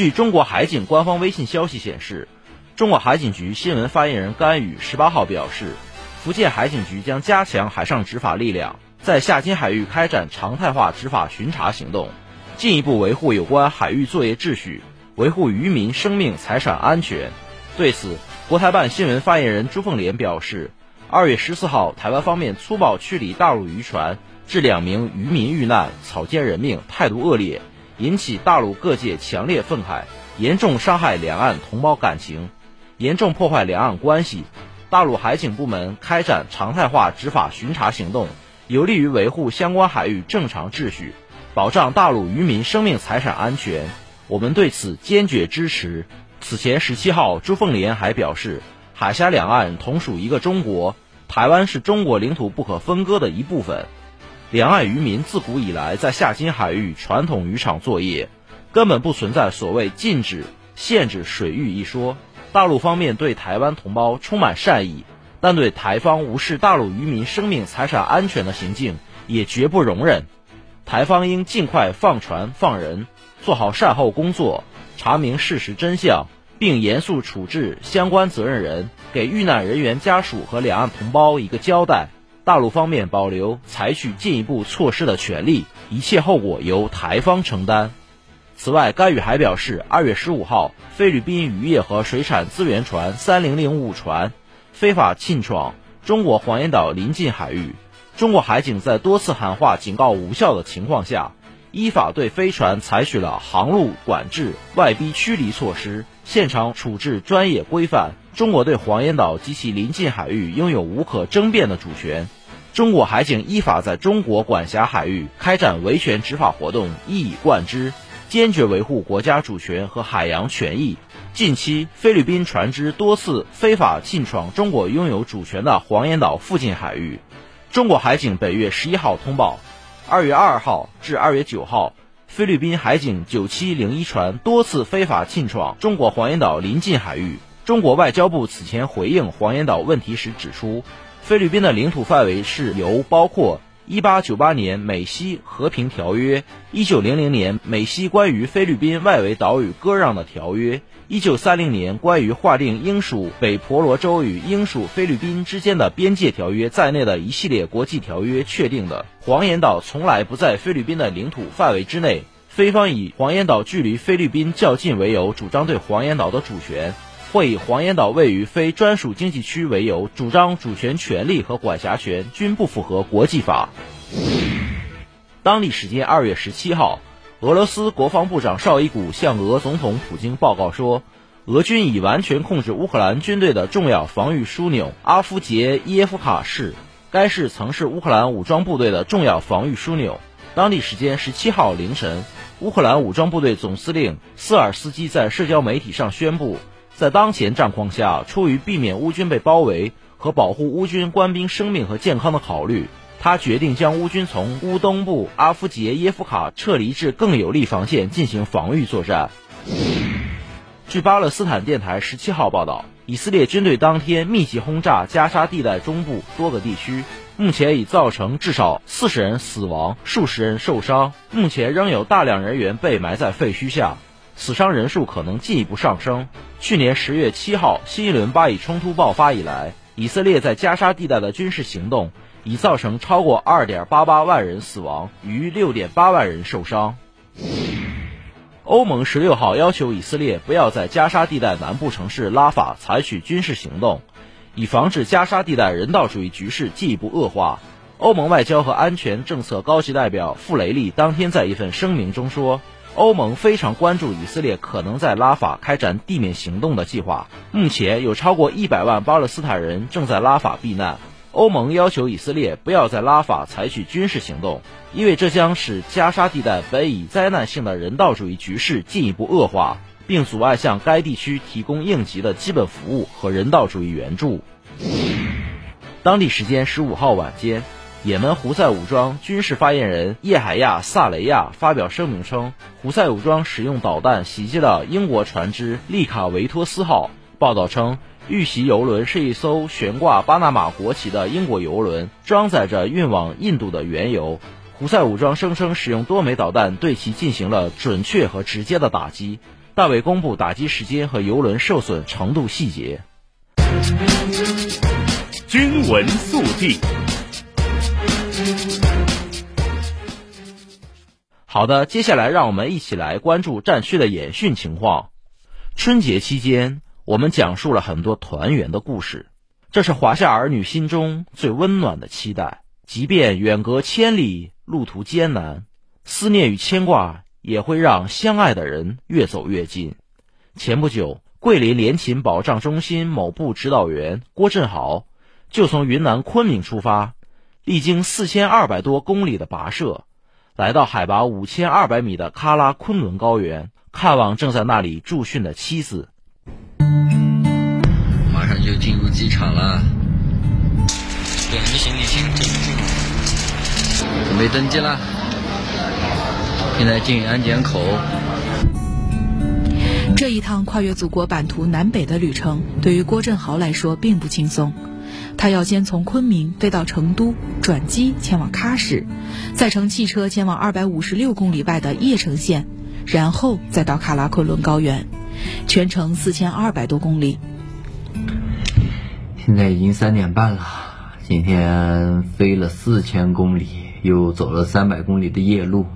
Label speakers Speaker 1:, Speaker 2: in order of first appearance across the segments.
Speaker 1: 据中国海警官方微信消息显示，中国海警局新闻发言人甘宇十八号表示，福建海警局将加强海上执法力量，在厦金海域开展常态化执法巡查行动，进一步维护有关海域作业秩序，维护渔民生命财产安全。对此，国台办新闻发言人朱凤莲表示，二月十四号，台湾方面粗暴驱离大陆渔船，致两名渔民遇难，草菅人命，态度恶劣。引起大陆各界强烈愤慨，严重伤害两岸同胞感情，严重破坏两岸关系。大陆海警部门开展常态化执法巡查行动，有利于维护相关海域正常秩序，保障大陆渔民生命财产安全。我们对此坚决支持。此前十七号，朱凤莲还表示，海峡两岸同属一个中国，台湾是中国领土不可分割的一部分。两岸渔民自古以来在厦金海域传统渔场作业，根本不存在所谓禁止、限制水域一说。大陆方面对台湾同胞充满善意，但对台方无视大陆渔民生命财产安全的行径也绝不容忍。台方应尽快放船放人，做好善后工作，查明事实真相，并严肃处置相关责任人，给遇难人员家属和两岸同胞一个交代。大陆方面保留采取进一步措施的权利，一切后果由台方承担。此外，甘宇还表示，二月十五号，菲律宾渔业和水产资源船三零零五船非法侵闯中国黄岩岛临近海域，中国海警在多次喊话警告无效的情况下，依法对飞船采取了航路管制、外逼驱离措施，现场处置专业规范。中国对黄岩岛及其邻近海域拥有无可争辩的主权。中国海警依法在中国管辖海域开展维权执法活动，一以贯之，坚决维护国家主权和海洋权益。近期，菲律宾船只多次非法进闯中国拥有主权的黄岩岛附近海域。中国海警本月十一号通报，二月二号至二月九号，菲律宾海警九七零一船多次非法侵闯中国黄岩岛临近海域。中国外交部此前回应黄岩岛问题时指出。菲律宾的领土范围是由包括1898年美西和平条约、1900年美西关于菲律宾外围岛屿割让的条约、1930年关于划定英属北婆罗洲与英属菲律宾之间的边界条约在内的一系列国际条约确定的。黄岩岛从来不在菲律宾的领土范围之内，菲方以黄岩岛距离菲律宾较近为由，主张对黄岩岛的主权。会以黄岩岛位于非专属经济区为由，主张主权权利和管辖权均不符合国际法。当地时间二月十七号，俄罗斯国防部长绍伊古向俄总统普京报告说，俄军已完全控制乌克兰军队的重要防御枢纽阿夫杰耶夫卡市，该市曾是乌克兰武装部队的重要防御枢纽。当地时间十七号凌晨，乌克兰武装部队总司令斯尔斯基在社交媒体上宣布。在当前战况下，出于避免乌军被包围和保护乌军官兵生命和健康的考虑，他决定将乌军从乌东部阿夫杰耶夫卡撤离至更有利防线进行防御作战。据巴勒斯坦电台十七号报道，以色列军队当天密集轰炸加沙地带中部多个地区，目前已造成至少四十人死亡、数十人受伤，目前仍有大量人员被埋在废墟下。死伤人数可能进一步上升。去年十月七号，新一轮巴以冲突爆发以来，以色列在加沙地带的军事行动已造成超过二点八八万人死亡，逾六点八万人受伤。欧盟十六号要求以色列不要在加沙地带南部城市拉法采取军事行动，以防止加沙地带人道主义局势进一步恶化。欧盟外交和安全政策高级代表傅雷利当天在一份声明中说。欧盟非常关注以色列可能在拉法开展地面行动的计划。目前有超过一百万巴勒斯坦人正在拉法避难。欧盟要求以色列不要在拉法采取军事行动，因为这将使加沙地带本已灾难性的人道主义局势进一步恶化，并阻碍向该地区提供应急的基本服务和人道主义援助。当地时间十五号晚间，也门胡塞武装军事发言人叶海亚·萨雷亚发表声明称，胡塞武装使用导弹袭击了英国船只“利卡维托斯号”。报道称，遇袭油轮是一艘悬挂巴拿马国旗的英国油轮，装载着运往印度的原油。胡塞武装声称使用多枚导弹对其进行了准确和直接的打击，但未公布打击时间和油轮受损程度细节。
Speaker 2: 军闻速递。
Speaker 1: 好的，接下来让我们一起来关注战区的演训情况。春节期间，我们讲述了很多团圆的故事，这是华夏儿女心中最温暖的期待。即便远隔千里，路途艰难，思念与牵挂也会让相爱的人越走越近。前不久，桂林联勤保障中心某部指导员郭振豪就从云南昆明出发，历经四千二百多公里的跋涉。来到海拔五千二百米的喀拉昆仑高原，看望正在那里驻训的妻子。
Speaker 3: 马上就进入机场了，两个行李箱准备登机了。现在进安检口。
Speaker 4: 这一趟跨越祖国版图南北的旅程，对于郭振豪来说并不轻松。他要先从昆明飞到成都，转机前往喀什，再乘汽车前往二百五十六公里外的叶城县，然后再到喀拉昆仑高原，全程四千二百多公里。
Speaker 3: 现在已经三点半了，今天飞了四千公里，又走了三百公里的夜路。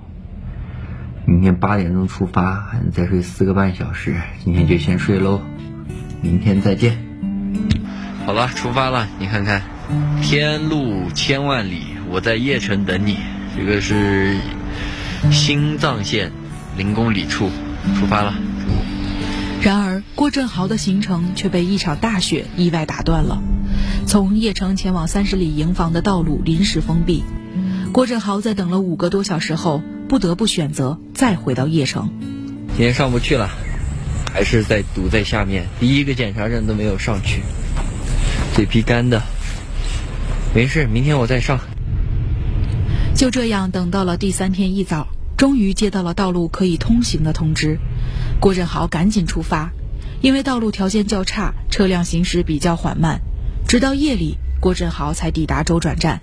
Speaker 3: 明天八点钟出发，再睡四个半小时。今天就先睡喽，明天再见。好了，出发了。你看看，天路千万里，我在叶城等你。这个是新藏线零公里处，出发了。
Speaker 4: 然而，郭振豪的行程却被一场大雪意外打断了。从叶城前往三十里营房的道路临时封闭，郭振豪在等了五个多小时后，不得不选择再回到叶城。
Speaker 3: 今天上不去了，还是在堵在下面，第一个检查站都没有上去。嘴皮干的，没事，明天我再上。
Speaker 4: 就这样等到了第三天一早，终于接到了道路可以通行的通知。郭振豪赶紧出发，因为道路条件较差，车辆行驶比较缓慢。直到夜里，郭振豪才抵达周转站，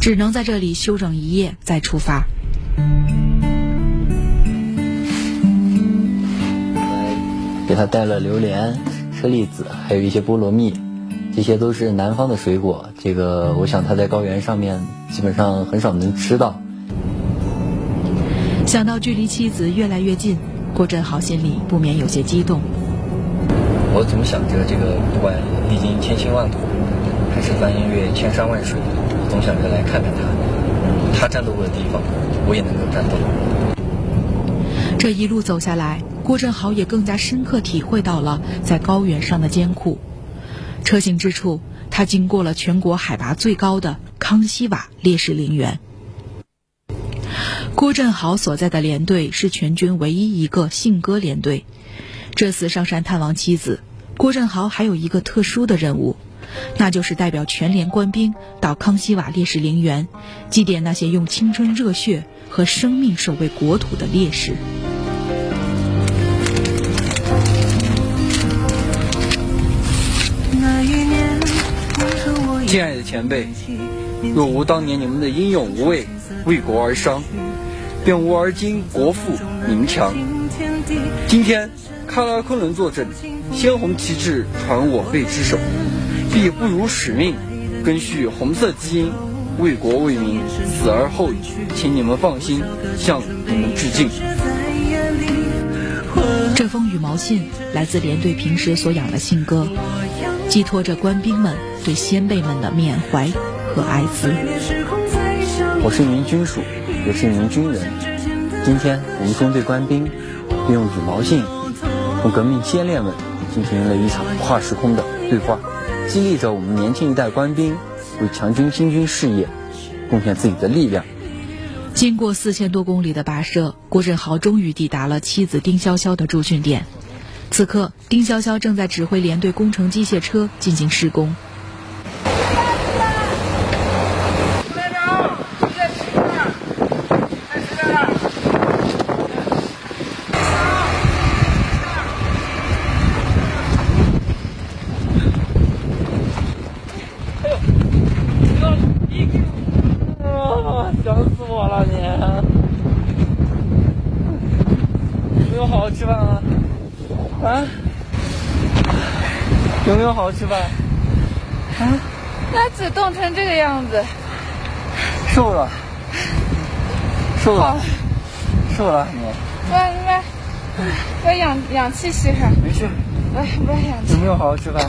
Speaker 4: 只能在这里休整一夜再出发。
Speaker 3: 给他带了榴莲、车厘子，还有一些菠萝蜜。这些都是南方的水果，这个我想他在高原上面基本上很少能吃到。
Speaker 4: 想到距离妻子越来越近，郭振豪心里不免有些激动。
Speaker 3: 我总想着，这个不管历经千辛万苦，还是翻越千山万水，我总想着来看看他，他战斗过的地方，我也能够战斗。
Speaker 4: 这一路走下来，郭振豪也更加深刻体会到了在高原上的艰苦。车行之处，他经过了全国海拔最高的康熙瓦烈士陵园。郭振豪所在的连队是全军唯一一个信鸽连队。这次上山探望妻子，郭振豪还有一个特殊的任务，那就是代表全连官兵到康熙瓦烈士陵园，祭奠那些用青春热血和生命守卫国土的烈士。
Speaker 5: 亲爱的前辈，若无当年你们的英勇无畏，为国而伤，便无而今国富民强。今天喀拉昆仑坐镇，鲜红旗帜传我辈之手，必不辱使命，觐续红色基因，为国为民死而后已。请你们放心，向你们致敬。
Speaker 4: 这封羽毛信来自连队平时所养的信鸽。寄托着官兵们对先辈们的缅怀和哀思。
Speaker 3: 我是一名军属，也是一名军人。今天我们中队官兵利用羽毛信和革命先烈们进行了一场跨时空的对话，激励着我们年轻一代官兵
Speaker 5: 为强军兴军事业贡献自己的力量。
Speaker 4: 经过四千多公里的跋涉，郭振豪终于抵达了妻子丁潇潇的驻训点。此刻，丁潇潇正在指挥连队工程机械车进行施工。
Speaker 5: 有好好吃饭？啊？
Speaker 6: 那子冻成这个样子。
Speaker 5: 瘦了。瘦了。瘦了你。
Speaker 6: 喂喂，把氧氧气吸上。
Speaker 5: 没事。
Speaker 6: 喂喂氧气。
Speaker 5: 有没有好好吃饭？好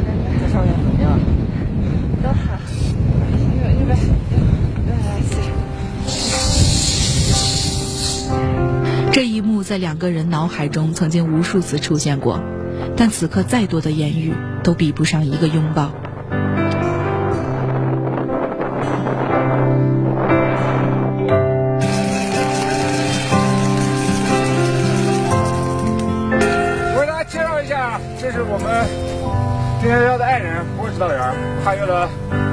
Speaker 6: 的。
Speaker 5: 在上面怎么样？
Speaker 6: 都好。你你把把氧气。
Speaker 4: 这一幕在两个人脑海中曾经无数次出现过。但此刻，再多的言语都比不上一个拥抱。
Speaker 7: 我给大家介绍一下，这是我们丁幺幺的爱人郭指导员，跨越了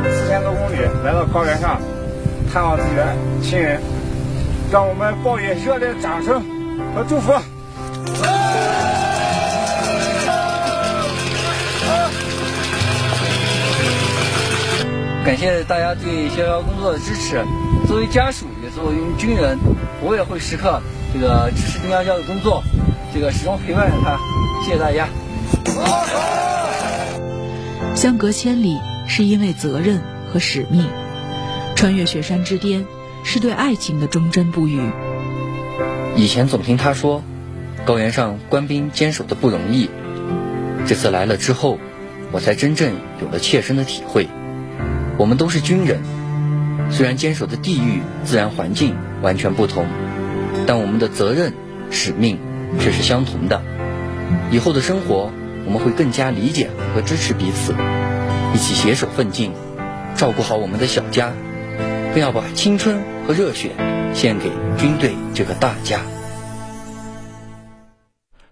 Speaker 7: 四千多公里来到高原上探望自己的亲人，让我们报以热烈的掌声和祝福。
Speaker 5: 感谢大家对逍遥工作的支持。作为家属，也作为军人，我也会时刻这个支持丁潇潇的工作，这个始终陪伴着他。谢谢大家。
Speaker 4: 相隔千里，是因为责任和使命；穿越雪山之巅，是对爱情的忠贞不渝。
Speaker 3: 以前总听他说，高原上官兵坚守的不容易。这次来了之后，我才真正有了切身的体会。我们都是军人，虽然坚守的地域、自然环境完全不同，但我们的责任、使命却是相同的。以后的生活，我们会更加理解和支持彼此，一起携手奋进，照顾好我们的小家，更要把青春和热血献给军队这个大家。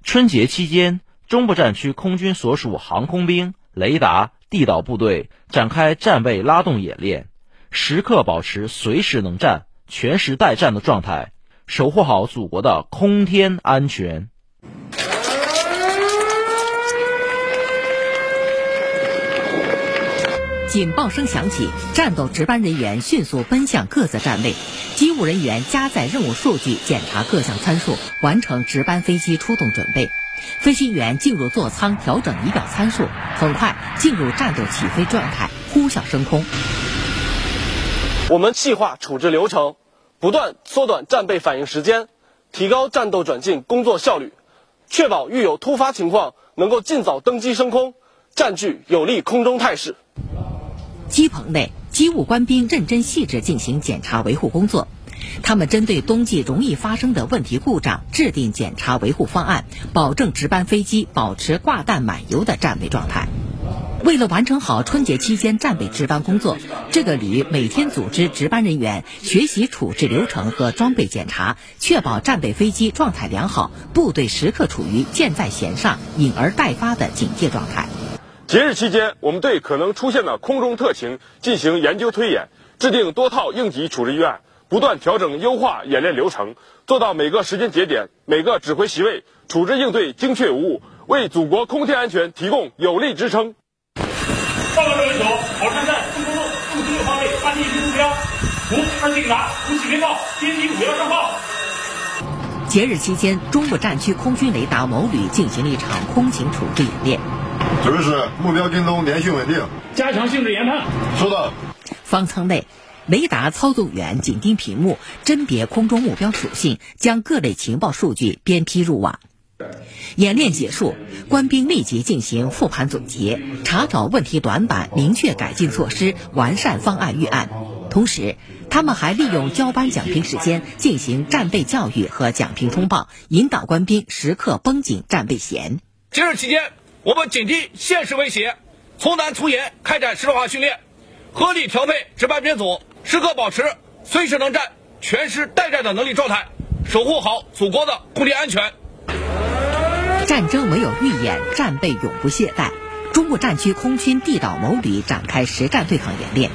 Speaker 1: 春节期间，中部战区空军所属航空兵、雷达。地导部队展开战备拉动演练，时刻保持随时能战、全时待战的状态，守护好祖国的空天安全。
Speaker 8: 警报声响起，战斗值班人员迅速奔向各自站位，机务人员加载任务数据，检查各项参数，完成值班飞机出动准备。飞行员进入座舱调整仪表参数，很快进入战斗起飞状态，呼啸升空。
Speaker 9: 我们细化处置流程，不断缩短战备反应时间，提高战斗转进工作效率，确保遇有突发情况能够尽早登机升空，占据有利空中态势。
Speaker 8: 机棚内，机务官兵认真细致进行检查维护工作。他们针对冬季容易发生的问题故障，制定检查维护方案，保证值班飞机保持挂弹满油的战备状态。为了完成好春节期间战备值班工作，这个旅每天组织值班人员学习处置流程和装备检查，确保战备飞机状态良好，部队时刻处于箭在弦上、引而待发的警戒状态。
Speaker 10: 节日期间，我们对可能出现的空中特情进行研究推演，制定多套应急处置预案。不断调整优化演练流程，做到每个时间节点、每个指挥席位处置应对精确无误，为祖国空天安全提供有力支撑。
Speaker 11: 报告各位组，火山站四公路路西六方位发现一批目标，无二级警察，无起飞炮，编辑目标上报。
Speaker 8: 节日期间，中部战区空军雷达某旅进行了一场空情处置演练。
Speaker 12: 指挥室，目标跟踪连续稳定，
Speaker 11: 加强性质研判。
Speaker 12: 收到。
Speaker 8: 方舱内。雷达操纵员紧盯屏幕，甄别空中目标属性，将各类情报数据编批入网。演练结束，官兵立即进行复盘总结，查找问题短板，明确改进措施，完善方案预案。同时，他们还利用交班讲评时间进行战备教育和讲评通报，引导官兵时刻绷紧战备弦。
Speaker 11: 节日期间，我们紧盯现实威胁，
Speaker 13: 从难从严开展实战化训练，合理调配值班编组，时刻保持随时能战、全师待战的能力状态，守护好祖国的空地安全。
Speaker 8: 战争没有预演，战备永不懈怠。中部战区空军地导某旅展开实战对抗演练，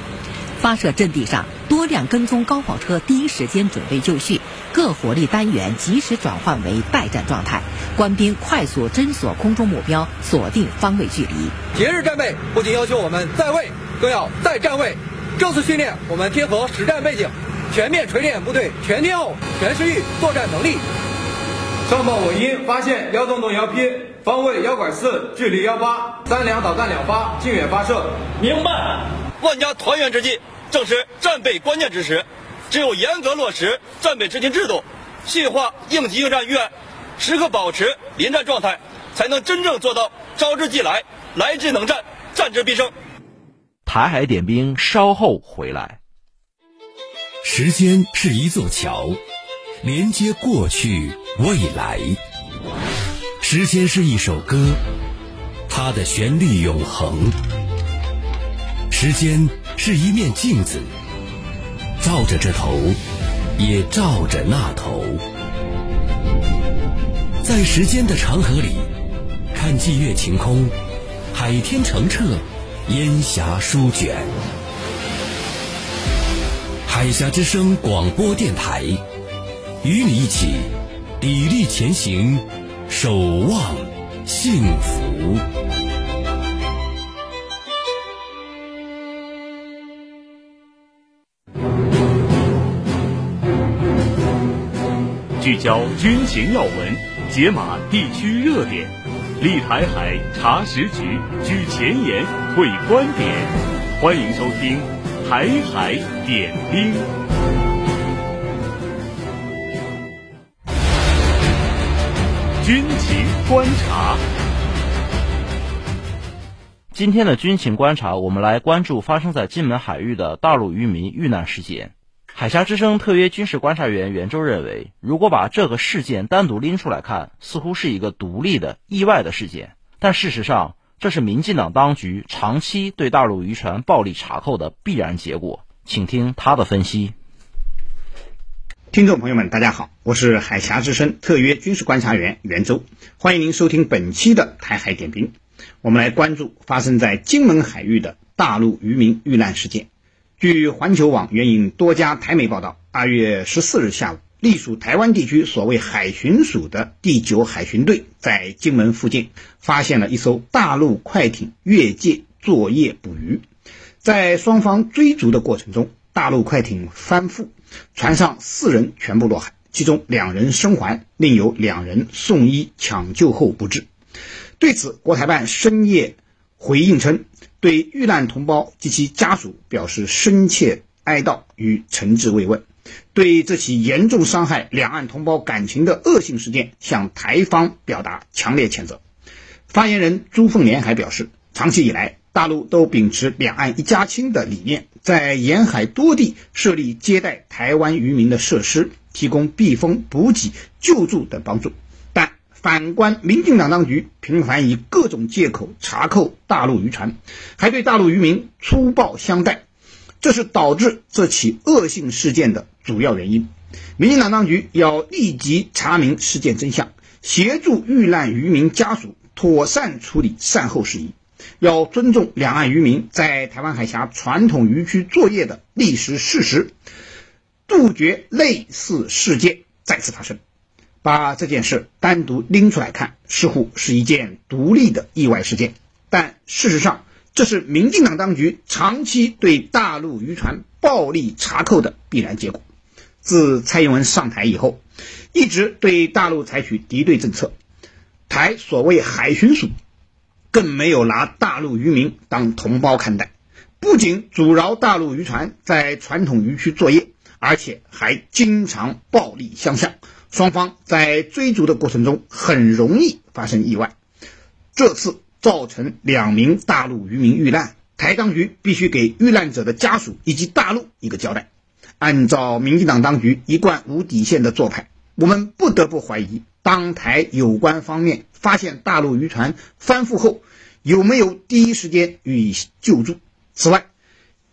Speaker 8: 发射阵地上多辆跟踪高炮车第一时间准备就绪，各火力单元及时转换为待战状态，官兵快速侦索空中目标，锁定方位距离。
Speaker 14: 节日战备不仅要求我们在位，更要在站位。这次训练我们贴合实战背景，全面锤炼部队全天候、全时域作战能力。
Speaker 15: 上报我营发现幺洞洞幺 P 方位幺拐四，距离幺八，三两导弹两发，近远发射。
Speaker 13: 明白。万家团圆之际，正是战备关键之时，只有严格落实战备执行制度，细化应急应战预案，时刻保持临战状态，才能真正做到招之即来，来之能战，战之必胜。
Speaker 1: 台海点兵稍后回来。
Speaker 16: 时间是一座桥，连接过去未来。时间是一首歌，它的旋律永恒。时间是一面镜子，照着这头，也照着那头。在时间的长河里，看霁月晴空，海天澄澈。烟霞书卷，海峡之声广播电台，与你一起砥砺前行，守望幸福。
Speaker 2: 聚焦军情要闻，解码地区热点。立台海查实局，举前沿，会观点，欢迎收听《台海点兵》。军情观察。
Speaker 1: 今天的军情观察，我们来关注发生在金门海域的大陆渔民遇难事件。海峡之声特约军事观察员袁周认为，如果把这个事件单独拎出来看，似乎是一个独立的、意外的事件。但事实上，这是民进党当局长期对大陆渔船暴力查扣的必然结果。请听他的分析。
Speaker 17: 听众朋友们，大家好，我是海峡之声特约军事观察员袁周，欢迎您收听本期的台海点评。我们来关注发生在金门海域的大陆渔民遇难事件。据环球网援引多家台媒报道，二月十四日下午，隶属台湾地区所谓海巡署的第九海巡队在金门附近发现了一艘大陆快艇越界作业捕鱼，在双方追逐的过程中，大陆快艇翻覆，船上四人全部落海，其中两人生还，另有两人送医抢救后不治。对此，国台办深夜回应称，对遇难同胞及其家属表示深切哀悼与诚挚慰问，对这起严重伤害两岸同胞感情的恶性事件，向台方表达强烈谴责。发言人朱凤莲还表示，长期以来，大陆都秉持两岸一家亲的理念，在沿海多地设立接待台湾渔民的设施，提供避风、补给、救助等帮助。反观民进党当局频繁以各种借口查扣大陆渔船，还对大陆渔民粗暴相待，这是导致这起恶性事件的主要原因。民进党当局要立即查明事件真相，协助遇难渔民家属妥善处理善后事宜，要尊重两岸渔民在台湾海峡传统渔区作业的历史事实，杜绝类似事件再次发生。把这件事单独拎出来看，似乎是一件独立的意外事件，但事实上，这是民进党当局长期对大陆渔船暴力查扣的必然结果。自蔡英文上台以后，一直对大陆采取敌对政策，台所谓海巡署更没有拿大陆渔民当同胞看待，不仅阻挠大陆渔船在传统渔区作业，而且还经常暴力相向。双方在追逐的过程中很容易发生意外，这次造成两名大陆渔民遇难，台当局必须给遇难者的家属以及大陆一个交代。按照民进党当局一贯无底线的做派，我们不得不怀疑，当台有关方面发现大陆渔船翻覆后，有没有第一时间予以救助？此外，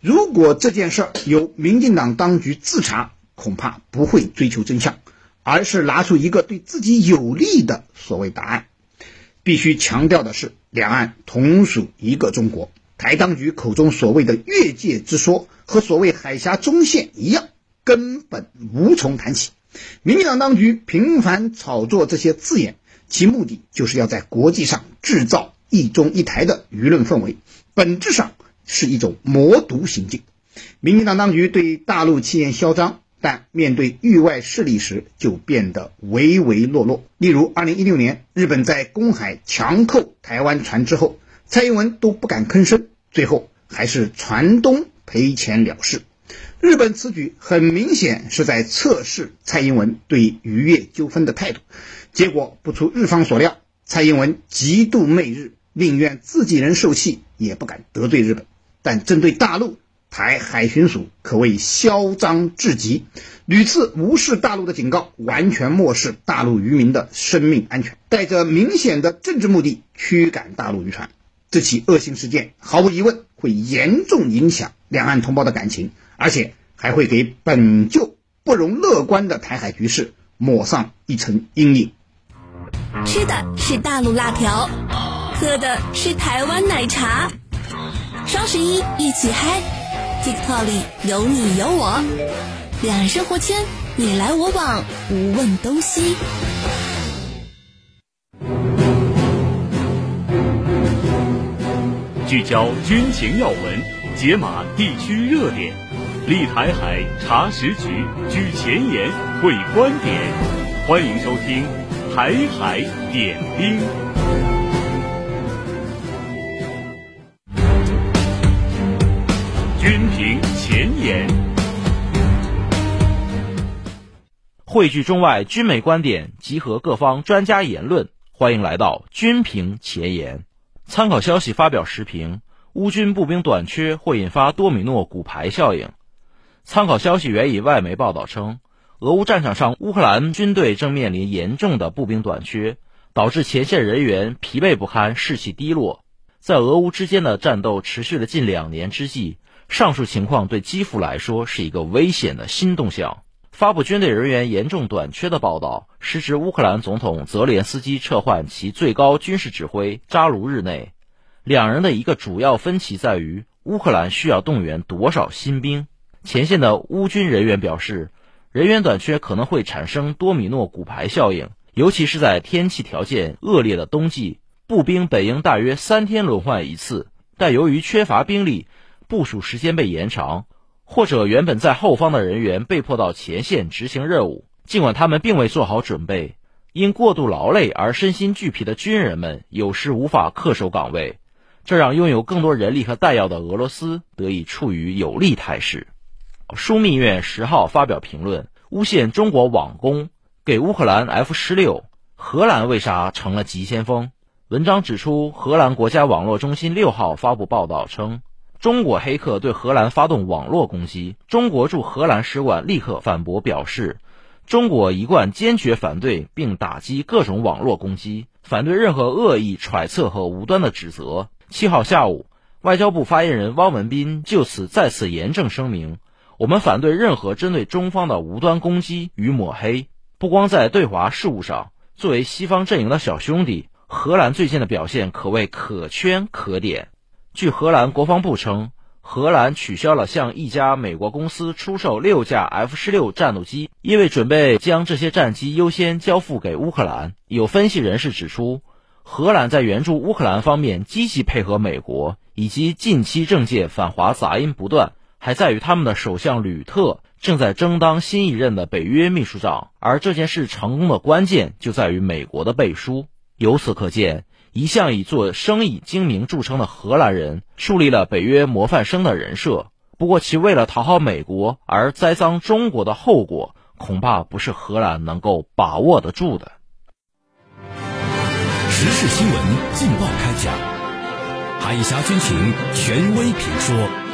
Speaker 17: 如果这件事由民进党当局自查，恐怕不会追求真相，而是拿出一个对自己有利的所谓答案。必须强调的是，两岸同属一个中国。台当局口中所谓的越界之说，和所谓海峡中线一样，根本无从谈起。民进党当局频繁炒作这些字眼，其目的就是要在国际上制造“一中一台”的舆论氛围，本质上是一种魔毒行径。民进党当局对大陆气焰嚣张。但面对域外势力时，就变得唯唯诺诺。例如，二零一六年，日本在公海强扣台湾船之后，蔡英文都不敢吭声，最后还是船东赔钱了事。日本此举很明显是在测试蔡英文对渔业纠纷的态度。结果不出日方所料，蔡英文极度媚日，宁愿自己人受气，也不敢得罪日本。但针对大陆，台海巡署可谓嚣张至极，屡次无视大陆的警告，完全漠视大陆渔民的生命安全，带着明显的政治目的驱赶大陆渔船。这起恶性事件毫无疑问会严重影响两岸同胞的感情，而且还会给本就不容乐观的台海局势抹上一层阴影。
Speaker 18: 吃的是大陆辣条，喝的是台湾奶茶，双十一一起嗨。TikTok 里有你有我，两岸生活圈你来我往，无问东西。
Speaker 2: 聚焦军情要闻，解码地区热点，立台海查实局，举前沿会观点。欢迎收听《台海点兵》。评前沿，
Speaker 1: 汇聚中外军美观点，集合各方专家言论。欢迎来到军评前沿。参考消息发表时评：乌军步兵短缺会引发多米诺骨牌效应。参考消息援引外媒报道称，俄乌战场上乌克兰军队正面临严重的步兵短缺，导致前线人员疲惫不堪，士气低落。在俄乌之间的战斗持续了近两年之际。上述情况对基辅来说是一个危险的新动向。发布军队人员严重短缺的报道，时值乌克兰总统泽连斯基撤换其最高军事指挥扎卢日内。两人的一个主要分歧在于，乌克兰需要动员多少新兵。前线的乌军人员表示，人员短缺可能会产生多米诺骨牌效应，尤其是在天气条件恶劣的冬季，步兵本应大约三天轮换一次，但由于缺乏兵力。部署时间被延长，或者原本在后方的人员被迫到前线执行任务，尽管他们并未做好准备，因过度劳累而身心俱疲的军人们有时无法恪守岗位，这让拥有更多人力和弹药的俄罗斯得以处于有利态势。枢密院十号发表评论，诬陷中国网攻，给乌克兰 F 十六，荷兰为啥成了急先锋？文章指出，荷兰国家网络中心六号发布报道称。中国黑客对荷兰发动网络攻击，中国驻荷兰使馆立刻反驳表示，中国一贯坚决反对并打击各种网络攻击，反对任何恶意揣测和无端的指责。七号下午，外交部发言人汪文斌就此再次严正声明：我们反对任何针对中方的无端攻击与抹黑。不光在对华事务上，作为西方阵营的小兄弟，荷兰最近的表现可谓可圈可点。据荷兰国防部称，荷兰取消了向一家美国公司出售六架 F 十六战斗机，因为准备将这些战机优先交付给乌克兰。有分析人士指出，荷兰在援助乌克兰方面积极配合美国，以及近期政界反华杂音不断，还在于他们的首相吕特正在争当新一任的北约秘书长，而这件事成功的关键就在于美国的背书。由此可见。一向以做生意精明著称的荷兰人，树立了北约模范生的人设。不过，其为了讨好美国而栽赃中国的后果，恐怕不是荷兰能够把握得住的。
Speaker 16: 时事新闻劲爆开讲，海峡军情权威评说。